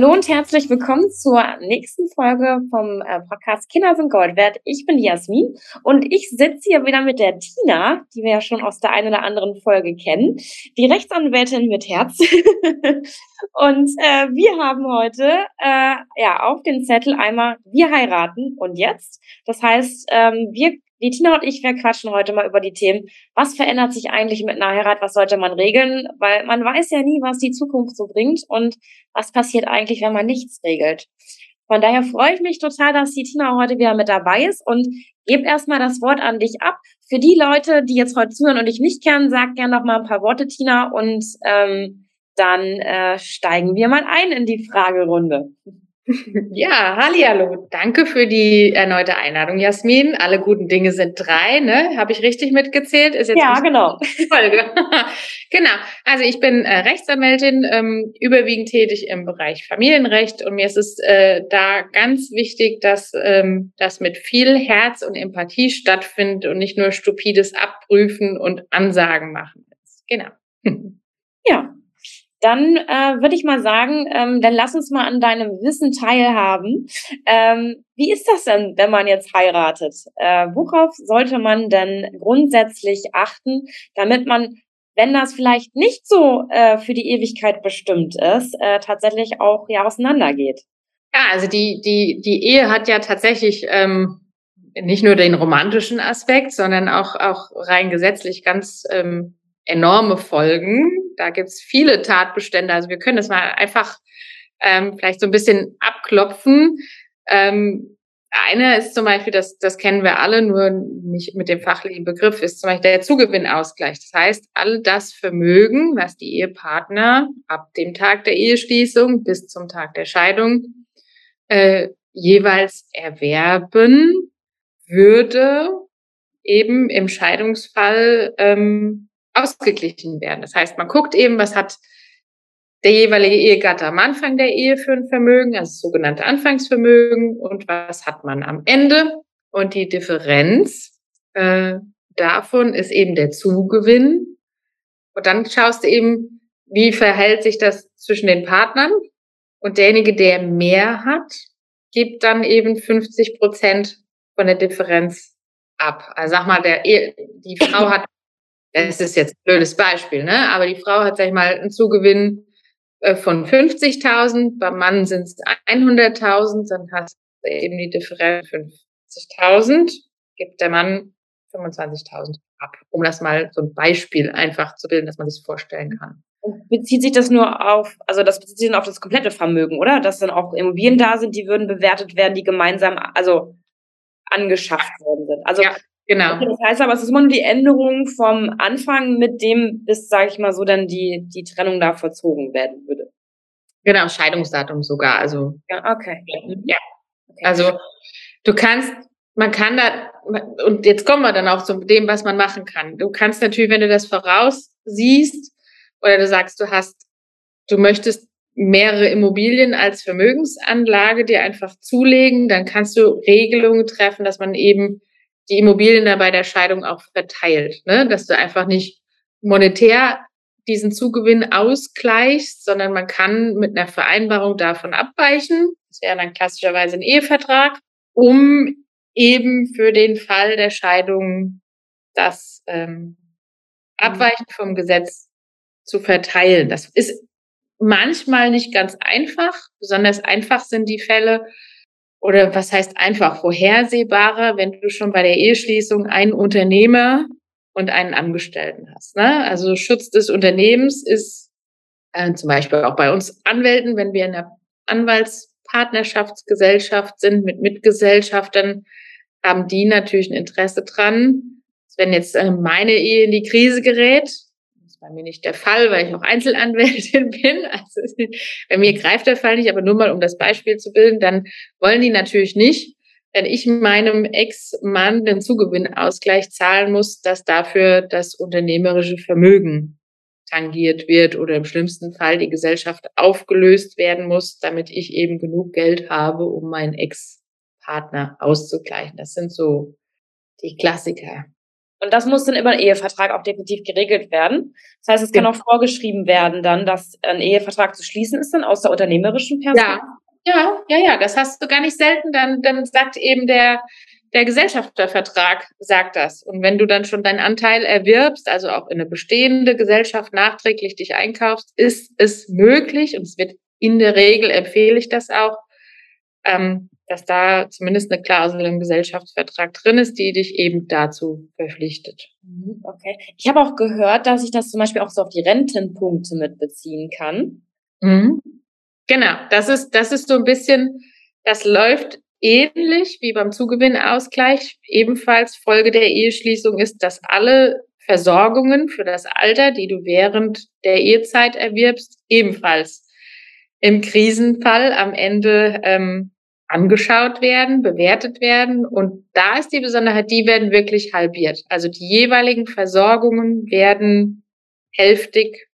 Hallo und herzlich willkommen zur nächsten Folge vom äh, Podcast Kinder sind Gold wert. Ich bin Jasmin und ich sitze hier wieder mit der Tina, die wir ja schon aus der einen oder anderen Folge kennen, die Rechtsanwältin mit Herz. und äh, wir haben heute äh, ja auf den Zettel einmal wir heiraten und jetzt. Das heißt, ähm, wir die Tina und ich, wir quatschen heute mal über die Themen, was verändert sich eigentlich mit einer Heirat, was sollte man regeln, weil man weiß ja nie, was die Zukunft so bringt und was passiert eigentlich, wenn man nichts regelt. Von daher freue ich mich total, dass die Tina heute wieder mit dabei ist und gebe erstmal das Wort an dich ab. Für die Leute, die jetzt heute zuhören und dich nicht kennen, sag gerne noch mal ein paar Worte, Tina, und ähm, dann äh, steigen wir mal ein in die Fragerunde. Ja, hallo. Danke für die erneute Einladung, Jasmin. Alle guten Dinge sind drei, ne? Habe ich richtig mitgezählt? Ist jetzt ja, genau. Folge. genau. Also ich bin äh, Rechtsanwältin, ähm, überwiegend tätig im Bereich Familienrecht und mir ist es äh, da ganz wichtig, dass ähm, das mit viel Herz und Empathie stattfindet und nicht nur stupides Abprüfen und Ansagen machen ist. Genau. Ja, dann äh, würde ich mal sagen, ähm, dann lass uns mal an deinem Wissen teilhaben. Ähm, wie ist das denn, wenn man jetzt heiratet? Äh, worauf sollte man denn grundsätzlich achten, damit man, wenn das vielleicht nicht so äh, für die Ewigkeit bestimmt ist, äh, tatsächlich auch ja auseinandergeht? Ja, also die, die, die Ehe hat ja tatsächlich ähm, nicht nur den romantischen Aspekt, sondern auch, auch rein gesetzlich ganz ähm, enorme Folgen. Da gibt's viele Tatbestände. Also wir können das mal einfach ähm, vielleicht so ein bisschen abklopfen. Ähm, eine ist zum Beispiel, das, das kennen wir alle, nur nicht mit dem fachlichen Begriff, ist zum Beispiel der Zugewinnausgleich. Das heißt, all das Vermögen, was die Ehepartner ab dem Tag der Eheschließung bis zum Tag der Scheidung äh, jeweils erwerben, würde eben im Scheidungsfall ähm, ausgeglichen werden. Das heißt, man guckt eben, was hat der jeweilige Ehegatte am Anfang der Ehe für ein Vermögen, also das sogenannte Anfangsvermögen, und was hat man am Ende. Und die Differenz äh, davon ist eben der Zugewinn. Und dann schaust du eben, wie verhält sich das zwischen den Partnern. Und derjenige, der mehr hat, gibt dann eben 50 Prozent von der Differenz ab. Also sag mal, der, die Frau hat das ist jetzt ein blödes Beispiel, ne? Aber die Frau hat, sag ich mal, einen Zugewinn äh, von 50.000, beim Mann sind es 100.000, dann hast du eben die Differenz 50.000, gibt der Mann 25.000 ab, um das mal so ein Beispiel einfach zu bilden, dass man sich vorstellen kann. Und bezieht sich das nur auf, also das bezieht sich auf das komplette Vermögen, oder? Dass dann auch Immobilien da sind, die würden bewertet werden, die gemeinsam, also angeschafft worden sind. Also ja. Genau. Okay, das heißt aber, es ist immer nur die Änderung vom Anfang, mit dem bis, sage ich mal so, dann die, die Trennung da vollzogen werden würde. Genau, Scheidungsdatum sogar. Also ja, okay. Ja. Okay. Also du kannst, man kann da, und jetzt kommen wir dann auch zu dem, was man machen kann. Du kannst natürlich, wenn du das voraussiehst, oder du sagst, du hast, du möchtest mehrere Immobilien als Vermögensanlage dir einfach zulegen, dann kannst du Regelungen treffen, dass man eben die Immobilien da bei der Scheidung auch verteilt, ne? dass du einfach nicht monetär diesen Zugewinn ausgleichst, sondern man kann mit einer Vereinbarung davon abweichen. Das wäre dann klassischerweise ein Ehevertrag, um eben für den Fall der Scheidung das ähm, Abweichen vom Gesetz zu verteilen. Das ist manchmal nicht ganz einfach. Besonders einfach sind die Fälle, oder was heißt einfach vorhersehbarer, wenn du schon bei der Eheschließung einen Unternehmer und einen Angestellten hast. Ne? Also Schutz des Unternehmens ist äh, zum Beispiel auch bei uns Anwälten, wenn wir in einer Anwaltspartnerschaftsgesellschaft sind mit Mitgesellschaftern, haben die natürlich ein Interesse dran. Wenn jetzt äh, meine Ehe in die Krise gerät, bei mir nicht der Fall, weil ich auch Einzelanwältin bin. Also bei mir greift der Fall nicht, aber nur mal um das Beispiel zu bilden, dann wollen die natürlich nicht, wenn ich meinem Ex-Mann den Zugewinnausgleich zahlen muss, dass dafür das unternehmerische Vermögen tangiert wird oder im schlimmsten Fall die Gesellschaft aufgelöst werden muss, damit ich eben genug Geld habe, um meinen Ex-Partner auszugleichen. Das sind so die Klassiker. Und das muss dann über einen Ehevertrag auch definitiv geregelt werden. Das heißt, es kann genau. auch vorgeschrieben werden dann, dass ein Ehevertrag zu schließen ist dann aus der unternehmerischen Person. Ja, ja, ja, ja. Das hast du gar nicht selten. Dann, dann sagt eben der, der Gesellschaftervertrag sagt das. Und wenn du dann schon deinen Anteil erwirbst, also auch in eine bestehende Gesellschaft nachträglich dich einkaufst, ist es möglich, und es wird in der Regel empfehle ich das auch, ähm, dass da zumindest eine Klausel im Gesellschaftsvertrag drin ist, die dich eben dazu verpflichtet. Mhm, okay. Ich habe auch gehört, dass ich das zum Beispiel auch so auf die Rentenpunkte mitbeziehen kann. Mhm. Genau, das ist, das ist so ein bisschen, das läuft ähnlich wie beim Zugewinnausgleich. Ebenfalls Folge der Eheschließung ist, dass alle Versorgungen für das Alter, die du während der Ehezeit erwirbst, ebenfalls im Krisenfall am Ende ähm, angeschaut werden, bewertet werden. Und da ist die Besonderheit, die werden wirklich halbiert. Also die jeweiligen Versorgungen werden hälftig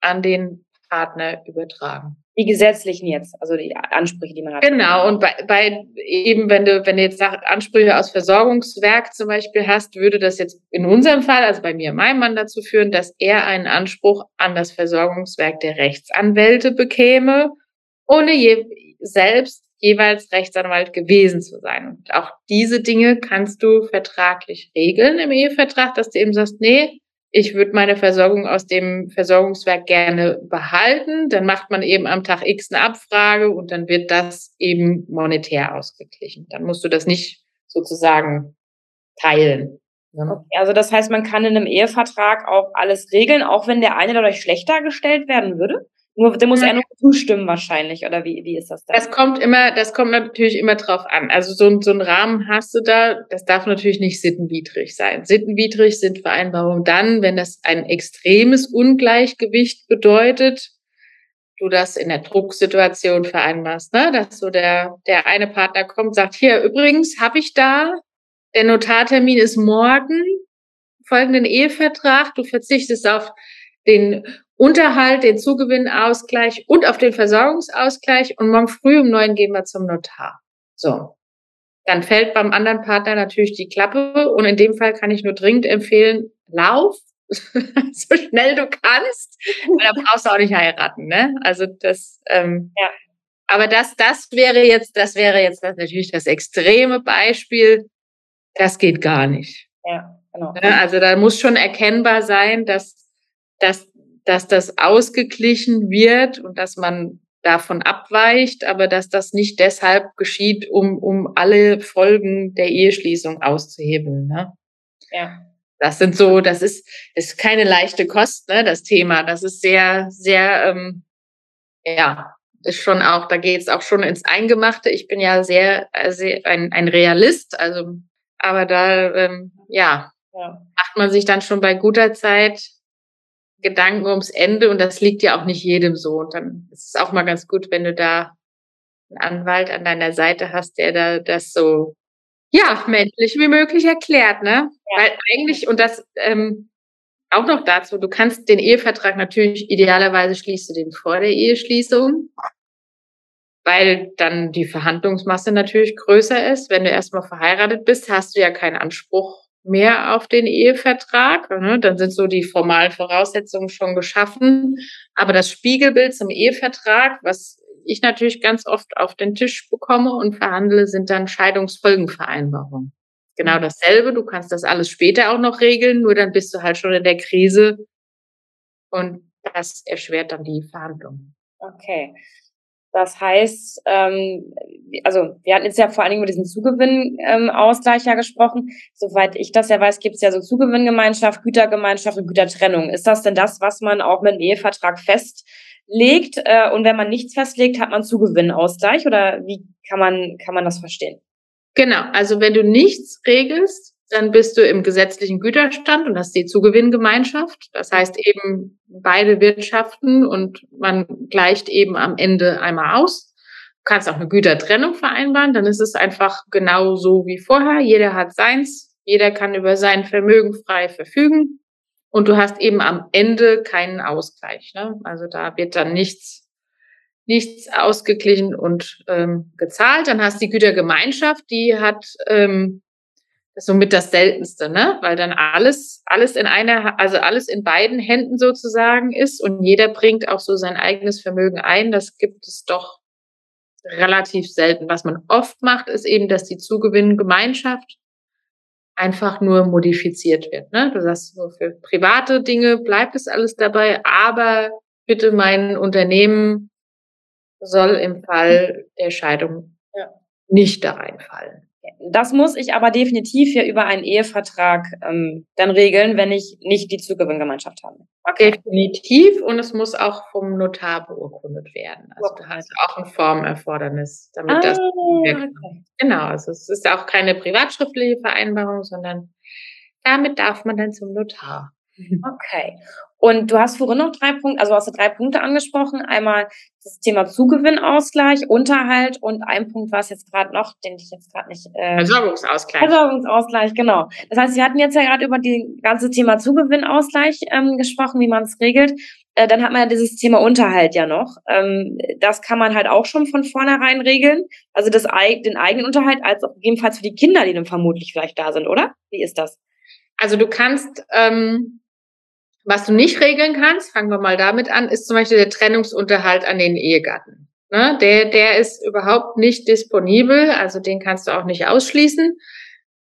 an den Partner übertragen. Die gesetzlichen jetzt, also die Ansprüche, die man hat. Genau, und bei, bei eben, wenn du, wenn du jetzt Ansprüche aus Versorgungswerk zum Beispiel hast, würde das jetzt in unserem Fall, also bei mir, meinem Mann dazu führen, dass er einen Anspruch an das Versorgungswerk der Rechtsanwälte bekäme, ohne je, selbst jeweils Rechtsanwalt gewesen zu sein. Und auch diese Dinge kannst du vertraglich regeln im Ehevertrag, dass du eben sagst, nee, ich würde meine Versorgung aus dem Versorgungswerk gerne behalten. Dann macht man eben am Tag X eine Abfrage und dann wird das eben monetär ausgeglichen. Dann musst du das nicht sozusagen teilen. Okay, also das heißt, man kann in einem Ehevertrag auch alles regeln, auch wenn der eine dadurch schlechter gestellt werden würde? Nur, der muss ja nur zustimmen wahrscheinlich, oder wie, wie ist das da? Das kommt immer, das kommt natürlich immer drauf an. Also so, so einen Rahmen hast du da, das darf natürlich nicht sittenwidrig sein. Sittenwidrig sind Vereinbarungen dann, wenn das ein extremes Ungleichgewicht bedeutet, du das in der Drucksituation vereinbarst, ne? dass so der, der eine Partner kommt, sagt, hier, übrigens habe ich da, der Notartermin ist morgen, folgenden Ehevertrag, du verzichtest auf den Unterhalt, den Zugewinnausgleich und auf den Versorgungsausgleich und morgen früh um neun gehen wir zum Notar. So. Dann fällt beim anderen Partner natürlich die Klappe und in dem Fall kann ich nur dringend empfehlen, lauf so schnell du kannst. Da brauchst du auch nicht heiraten, ne? Also das, ähm, ja. Aber das, das wäre jetzt, das wäre jetzt natürlich das extreme Beispiel. Das geht gar nicht. Ja, genau. Ne? Also da muss schon erkennbar sein, dass, dass dass das ausgeglichen wird und dass man davon abweicht, aber dass das nicht deshalb geschieht, um, um alle Folgen der Eheschließung auszuhebeln. Ne? Ja. Das sind so, das ist, ist keine leichte Kost, ne, das Thema. Das ist sehr, sehr, ähm, ja, ist schon auch, da geht es auch schon ins Eingemachte. Ich bin ja sehr, sehr ein, ein Realist, also, aber da, ähm, ja, ja, macht man sich dann schon bei guter Zeit Gedanken ums Ende und das liegt ja auch nicht jedem so. Und dann ist es auch mal ganz gut, wenn du da einen Anwalt an deiner Seite hast, der da das so ja männlich wie möglich erklärt, ne? Ja. Weil eigentlich und das ähm, auch noch dazu, du kannst den Ehevertrag natürlich idealerweise schließt du den vor der Eheschließung, weil dann die Verhandlungsmasse natürlich größer ist. Wenn du erstmal verheiratet bist, hast du ja keinen Anspruch mehr auf den Ehevertrag. Ne? Dann sind so die formalen Voraussetzungen schon geschaffen. Aber das Spiegelbild zum Ehevertrag, was ich natürlich ganz oft auf den Tisch bekomme und verhandle, sind dann Scheidungsfolgenvereinbarungen. Genau mhm. dasselbe. Du kannst das alles später auch noch regeln, nur dann bist du halt schon in der Krise und das erschwert dann die Verhandlungen. Okay. Das heißt, ähm, also wir hatten jetzt ja vor allen Dingen über diesen Zugewinnausgleich ähm, ja gesprochen. Soweit ich das ja weiß, gibt es ja so Zugewinngemeinschaft, Gütergemeinschaft und Gütertrennung. Ist das denn das, was man auch mit einem Ehevertrag festlegt? Äh, und wenn man nichts festlegt, hat man Zugewinnausgleich oder wie kann man, kann man das verstehen? Genau, also wenn du nichts regelst, dann bist du im gesetzlichen Güterstand und hast die Zugewinngemeinschaft. Das heißt eben beide Wirtschaften und man gleicht eben am Ende einmal aus. Du kannst auch eine Gütertrennung vereinbaren, dann ist es einfach genau so wie vorher. Jeder hat seins, jeder kann über sein Vermögen frei verfügen und du hast eben am Ende keinen Ausgleich. Ne? Also da wird dann nichts nichts ausgeglichen und ähm, gezahlt. Dann hast du die Gütergemeinschaft, die hat ähm, ist somit das Seltenste, ne? Weil dann alles, alles in einer, also alles in beiden Händen sozusagen ist und jeder bringt auch so sein eigenes Vermögen ein. Das gibt es doch relativ selten. Was man oft macht, ist eben, dass die Zugewinngemeinschaft einfach nur modifiziert wird. Ne? Du sagst, so für private Dinge bleibt es alles dabei, aber bitte mein Unternehmen soll im Fall der Scheidung ja. nicht da reinfallen. Das muss ich aber definitiv ja über einen Ehevertrag ähm, dann regeln, wenn ich nicht die Zugewinngemeinschaft habe. Okay. Definitiv und es muss auch vom Notar beurkundet werden. Also okay. du hast auch ein Formerfordernis, damit ah, das okay. genau. Also es ist auch keine privatschriftliche Vereinbarung, sondern damit darf man dann zum Notar. Okay. Und du hast vorhin noch drei Punkte, also hast du drei Punkte angesprochen. Einmal das Thema Zugewinnausgleich, Unterhalt und ein Punkt war es jetzt gerade noch, den ich jetzt gerade nicht. Äh, Versorgungsausgleich. Versorgungsausgleich, genau. Das heißt, wir hatten jetzt ja gerade über das ganze Thema Zugewinnausgleich ähm, gesprochen, wie man es regelt. Äh, dann hat man ja dieses Thema Unterhalt ja noch. Ähm, das kann man halt auch schon von vornherein regeln. Also das, den eigenen Unterhalt, als auch gegebenenfalls für die Kinder, die dann vermutlich vielleicht da sind, oder? Wie ist das? Also du kannst ähm, was du nicht regeln kannst, fangen wir mal damit an, ist zum Beispiel der Trennungsunterhalt an den Ehegatten. Ne? Der, der ist überhaupt nicht disponibel, also den kannst du auch nicht ausschließen.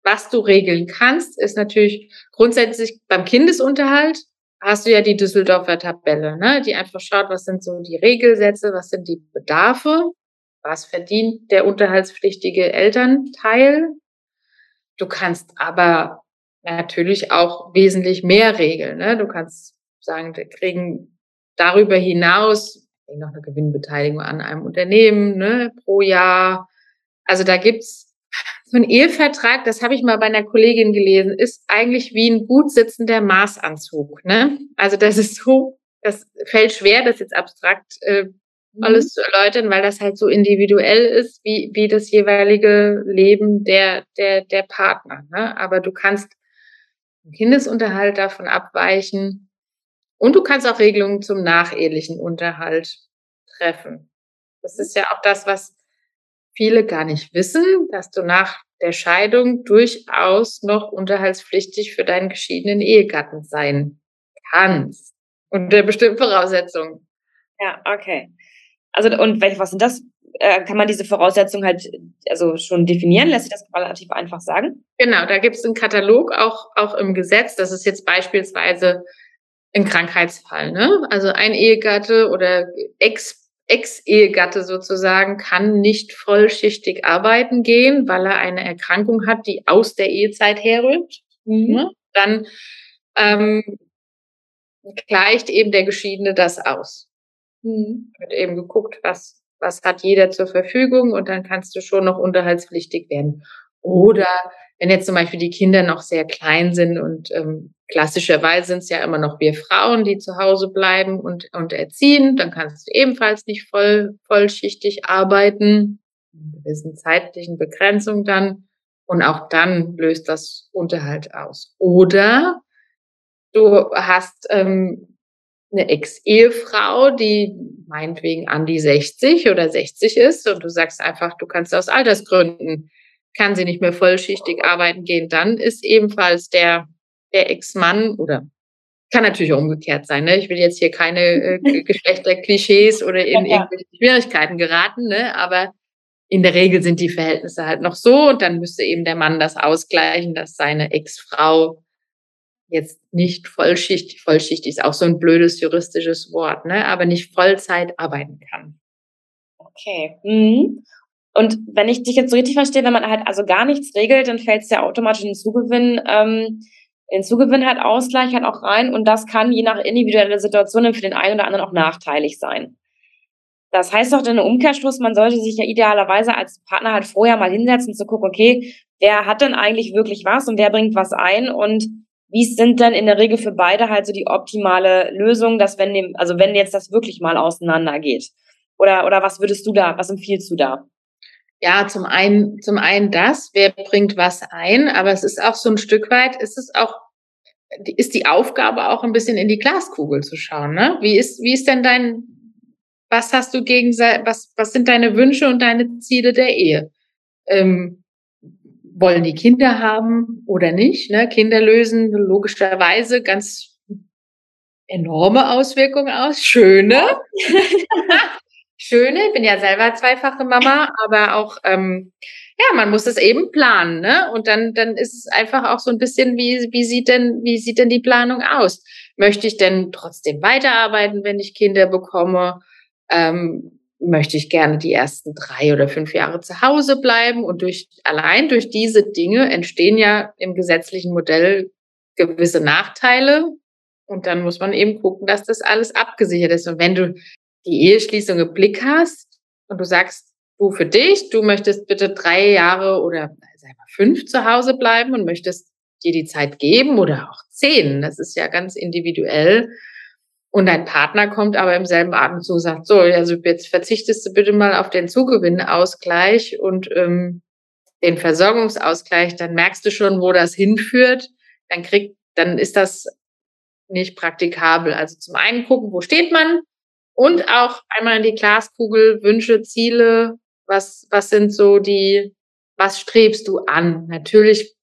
Was du regeln kannst, ist natürlich grundsätzlich beim Kindesunterhalt hast du ja die Düsseldorfer Tabelle, ne? die einfach schaut, was sind so die Regelsätze, was sind die Bedarfe, was verdient der unterhaltspflichtige Elternteil. Du kannst aber natürlich auch wesentlich mehr Regeln. Ne? Du kannst sagen, wir kriegen darüber hinaus noch eine Gewinnbeteiligung an einem Unternehmen ne, pro Jahr. Also da gibt's so ein Ehevertrag, das habe ich mal bei einer Kollegin gelesen, ist eigentlich wie ein gut sitzender Maßanzug. Ne? Also das ist so, das fällt schwer, das jetzt abstrakt äh, mhm. alles zu erläutern, weil das halt so individuell ist, wie, wie das jeweilige Leben der, der, der Partner. Ne? Aber du kannst Kindesunterhalt davon abweichen. Und du kannst auch Regelungen zum nachehelichen Unterhalt treffen. Das ist ja auch das, was viele gar nicht wissen, dass du nach der Scheidung durchaus noch unterhaltspflichtig für deinen geschiedenen Ehegatten sein kannst. Unter bestimmten Voraussetzungen. Ja, okay. Also, und welche, was sind das äh, kann man diese Voraussetzungen halt also schon definieren? Lässt sich das relativ einfach sagen? Genau, da gibt es einen Katalog auch, auch im Gesetz. Das ist jetzt beispielsweise ein Krankheitsfall. Ne? Also ein Ehegatte oder Ex Ex-Ehegatte sozusagen kann nicht vollschichtig arbeiten gehen, weil er eine Erkrankung hat, die aus der Ehezeit herrührt. Mhm. Ne? Dann ähm, gleicht eben der Geschiedene das aus. Mhm. Wird eben geguckt, was was hat jeder zur Verfügung und dann kannst du schon noch unterhaltspflichtig werden. Oder wenn jetzt zum Beispiel die Kinder noch sehr klein sind und ähm, klassischerweise sind es ja immer noch wir Frauen, die zu Hause bleiben und, und erziehen, dann kannst du ebenfalls nicht voll, vollschichtig arbeiten, in gewissen zeitlichen Begrenzung dann. Und auch dann löst das Unterhalt aus. Oder du hast ähm, eine Ex-Ehefrau, die meinetwegen an die 60 oder 60 ist und du sagst einfach, du kannst aus Altersgründen, kann sie nicht mehr vollschichtig arbeiten gehen, dann ist ebenfalls der, der Ex-Mann oder kann natürlich umgekehrt sein. Ne? Ich will jetzt hier keine äh, Geschlechterklischees oder in ja, irgendwelche Schwierigkeiten geraten, ne? aber in der Regel sind die Verhältnisse halt noch so und dann müsste eben der Mann das ausgleichen, dass seine Ex-Frau jetzt nicht vollschichtig, vollschichtig ist auch so ein blödes juristisches Wort, ne, aber nicht Vollzeit arbeiten kann. Okay. Mhm. Und wenn ich dich jetzt so richtig verstehe, wenn man halt also gar nichts regelt, dann fällt es ja automatisch in den Zugewinn, ähm, in Zugewinn halt Ausgleich halt auch rein und das kann je nach individueller Situation für den einen oder anderen auch nachteilig sein. Das heißt doch dann im Umkehrschluss, man sollte sich ja idealerweise als Partner halt vorher mal hinsetzen zu gucken, okay, wer hat denn eigentlich wirklich was und wer bringt was ein und wie sind denn in der Regel für beide halt so die optimale Lösung, dass wenn dem, also wenn jetzt das wirklich mal auseinandergeht? Oder, oder was würdest du da, was empfiehlst du da? Ja, zum einen, zum einen das, wer bringt was ein, aber es ist auch so ein Stück weit, ist es auch, ist die Aufgabe auch ein bisschen in die Glaskugel zu schauen, ne? Wie ist, wie ist denn dein, was hast du gegen, was, was sind deine Wünsche und deine Ziele der Ehe? Ähm, wollen die Kinder haben oder nicht. Ne? Kinder lösen logischerweise ganz enorme Auswirkungen aus. Schöne. Schöne. Ich bin ja selber zweifache Mama, aber auch, ähm, ja, man muss es eben planen, ne? Und dann, dann ist es einfach auch so ein bisschen, wie, wie sieht denn, wie sieht denn die Planung aus? Möchte ich denn trotzdem weiterarbeiten, wenn ich Kinder bekomme? Ähm, möchte ich gerne die ersten drei oder fünf Jahre zu Hause bleiben. Und durch, allein durch diese Dinge entstehen ja im gesetzlichen Modell gewisse Nachteile. Und dann muss man eben gucken, dass das alles abgesichert ist. Und wenn du die Eheschließung im Blick hast und du sagst, du für dich, du möchtest bitte drei Jahre oder wir, fünf zu Hause bleiben und möchtest dir die Zeit geben oder auch zehn, das ist ja ganz individuell, und dein Partner kommt aber im selben Atemzug und sagt, so, also jetzt verzichtest du bitte mal auf den Zugewinnausgleich und ähm, den Versorgungsausgleich, dann merkst du schon, wo das hinführt. Dann kriegt, dann ist das nicht praktikabel. Also zum einen gucken, wo steht man und auch einmal in die Glaskugel, Wünsche, Ziele, was, was sind so die, was strebst du an? Natürlich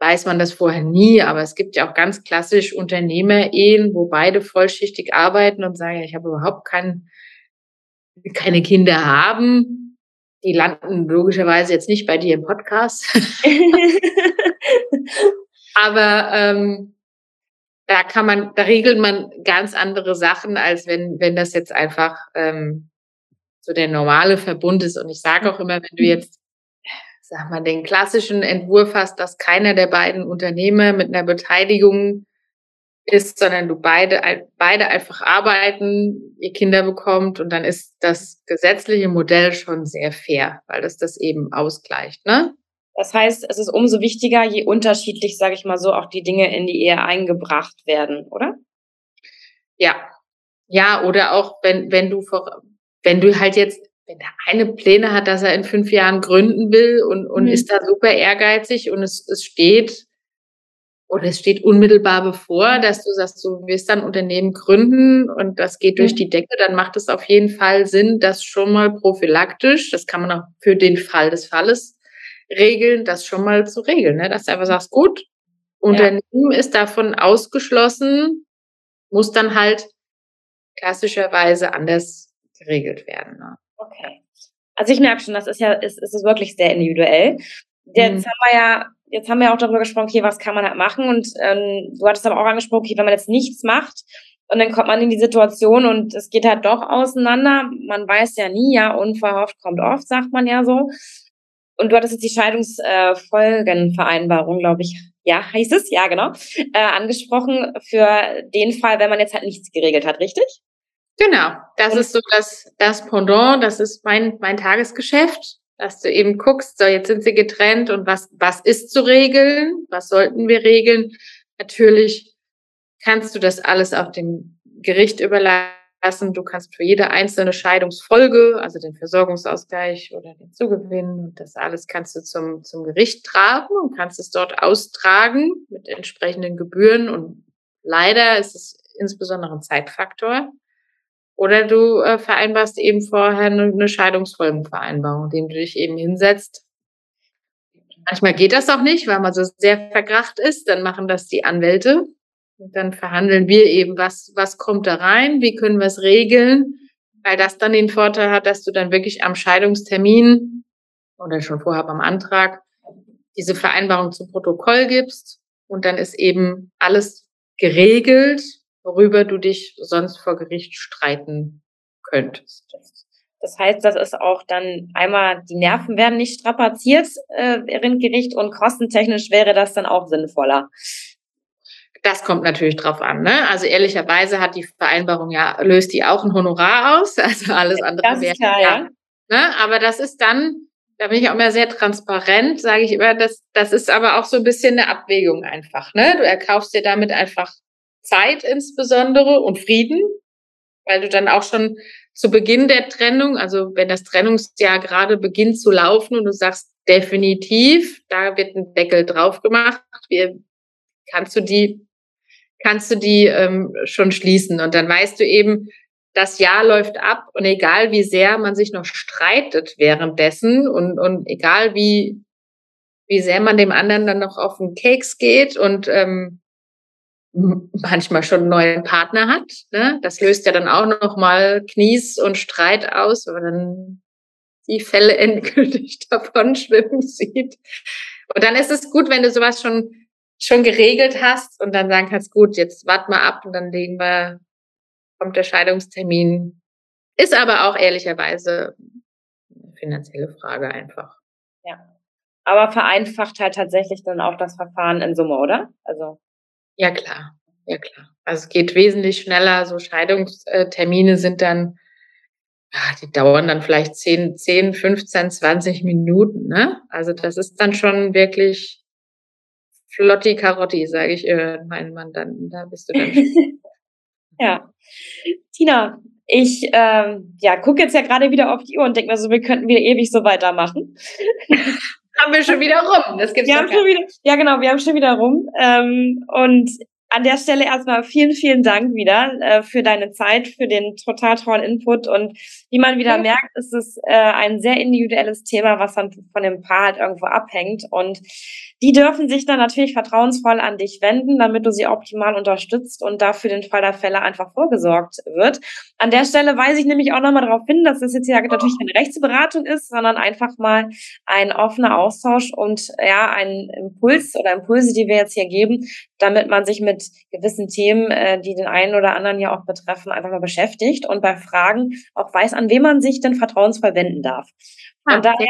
weiß man das vorher nie, aber es gibt ja auch ganz klassisch Unternehmerehen, wo beide vollschichtig arbeiten und sagen, ich habe überhaupt kein, keine Kinder haben. Die landen logischerweise jetzt nicht bei dir im Podcast. aber ähm, da kann man, da regelt man ganz andere Sachen, als wenn, wenn das jetzt einfach ähm, so der normale Verbund ist. Und ich sage auch immer, wenn du jetzt sag mal, den klassischen Entwurf hast, dass keiner der beiden Unternehmer mit einer Beteiligung ist, sondern du beide, beide einfach arbeiten, ihr Kinder bekommt und dann ist das gesetzliche Modell schon sehr fair, weil das das eben ausgleicht, ne? Das heißt, es ist umso wichtiger, je unterschiedlich, sage ich mal so, auch die Dinge in die Ehe eingebracht werden, oder? Ja. Ja, oder auch wenn, wenn du vor, wenn du halt jetzt wenn der eine Pläne hat, dass er in fünf Jahren gründen will und, und mhm. ist da super ehrgeizig und es, es steht oder es steht unmittelbar bevor, dass du sagst, du wirst dann Unternehmen gründen und das geht durch mhm. die Decke, dann macht es auf jeden Fall Sinn, das schon mal prophylaktisch, das kann man auch für den Fall des Falles regeln, das schon mal zu regeln, ne? dass du einfach sagst, gut, Unternehmen ja. ist davon ausgeschlossen, muss dann halt klassischerweise anders geregelt werden. Ne? Okay. Also ich merke schon, das ist ja, ist, ist wirklich sehr individuell. Jetzt mhm. haben wir ja, jetzt haben wir auch darüber gesprochen, okay, was kann man halt machen? Und ähm, du hattest aber auch angesprochen, okay, wenn man jetzt nichts macht und dann kommt man in die Situation und es geht halt doch auseinander. Man weiß ja nie, ja, unverhofft kommt oft, sagt man ja so. Und du hattest jetzt die Scheidungsfolgenvereinbarung, äh, glaube ich, ja, heißt es, ja, genau, äh, angesprochen für den Fall, wenn man jetzt halt nichts geregelt hat, richtig? Genau, das ist so das, das Pendant, das ist mein, mein Tagesgeschäft, dass du eben guckst, so jetzt sind sie getrennt und was, was ist zu regeln, was sollten wir regeln. Natürlich kannst du das alles auf dem Gericht überlassen. Du kannst für jede einzelne Scheidungsfolge, also den Versorgungsausgleich oder den Zugewinn und das alles kannst du zum, zum Gericht tragen und kannst es dort austragen mit entsprechenden Gebühren und leider ist es insbesondere ein Zeitfaktor. Oder du äh, vereinbarst eben vorher eine, eine Scheidungsfolgenvereinbarung, indem du dich eben hinsetzt. Manchmal geht das auch nicht, weil man so sehr verkracht ist. Dann machen das die Anwälte. Und dann verhandeln wir eben, was, was kommt da rein, wie können wir es regeln, weil das dann den Vorteil hat, dass du dann wirklich am Scheidungstermin oder schon vorher beim Antrag diese Vereinbarung zum Protokoll gibst und dann ist eben alles geregelt worüber du dich sonst vor Gericht streiten könntest. Das heißt, das ist auch dann einmal, die Nerven werden nicht strapaziert äh, während Gericht und kostentechnisch wäre das dann auch sinnvoller. Das kommt natürlich drauf an. Ne? Also ehrlicherweise hat die Vereinbarung ja, löst die auch ein Honorar aus. Also alles andere das wäre klar, ja. Ne? Aber das ist dann, da bin ich auch immer sehr transparent, sage ich immer, das, das ist aber auch so ein bisschen eine Abwägung einfach. Ne? Du erkaufst dir damit einfach Zeit insbesondere und Frieden, weil du dann auch schon zu Beginn der Trennung, also wenn das Trennungsjahr gerade beginnt zu laufen und du sagst definitiv, da wird ein Deckel drauf gemacht, wir, kannst du die, kannst du die ähm, schon schließen. Und dann weißt du eben, das Jahr läuft ab und egal wie sehr man sich noch streitet währenddessen und, und egal wie wie sehr man dem anderen dann noch auf den Keks geht und ähm, manchmal schon einen neuen Partner hat. Ne? Das löst ja dann auch noch mal Knies und Streit aus, wenn man dann die Fälle endgültig davon schwimmen sieht. Und dann ist es gut, wenn du sowas schon schon geregelt hast und dann sagen kannst, gut, jetzt wart mal ab und dann legen wir, kommt der Scheidungstermin. Ist aber auch ehrlicherweise eine finanzielle Frage einfach. Ja. Aber vereinfacht halt tatsächlich dann auch das Verfahren in Summe, oder? Also. Ja, klar. Ja, klar. Also es geht wesentlich schneller. So Scheidungstermine sind dann, ja, die dauern dann vielleicht 10, 10, 15, 20 Minuten, ne? Also das ist dann schon wirklich Flotti Karotti, sage ich äh, meinen Mandanten. Da bist du dann. ja. Tina, ich ähm, ja, gucke jetzt ja gerade wieder auf die Uhr und denke mir so, wir könnten wieder ewig so weitermachen. haben wir schon wieder rum. Das gibt's wir haben schon wieder, ja genau, wir haben schon wieder rum. Ähm, und an der Stelle erstmal vielen, vielen Dank wieder äh, für deine Zeit, für den total tollen Input und wie man wieder ja. merkt, ist es äh, ein sehr individuelles Thema, was dann von dem Paar halt irgendwo abhängt und die dürfen sich dann natürlich vertrauensvoll an dich wenden, damit du sie optimal unterstützt und da für den Fall der Fälle einfach vorgesorgt wird. An der Stelle weise ich nämlich auch nochmal darauf hin, dass das jetzt ja natürlich keine Rechtsberatung ist, sondern einfach mal ein offener Austausch und ja, ein Impuls oder Impulse, die wir jetzt hier geben, damit man sich mit gewissen Themen, äh, die den einen oder anderen ja auch betreffen, einfach mal beschäftigt und bei Fragen auch weiß, an wen man sich denn vertrauensvoll wenden darf. Ah, daher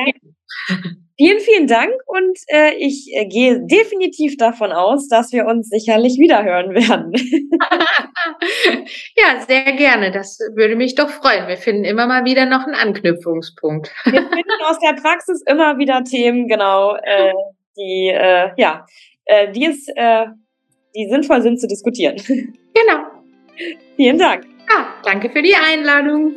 vielen, vielen Dank und äh, ich äh, gehe definitiv davon aus, dass wir uns sicherlich wiederhören werden. ja, sehr gerne. Das würde mich doch freuen. Wir finden immer mal wieder noch einen Anknüpfungspunkt. wir finden aus der Praxis immer wieder Themen, genau, äh, die äh, ja, äh, die es äh, die sinnvoll sind zu diskutieren. Genau. Vielen Dank. Ja, danke für die Einladung.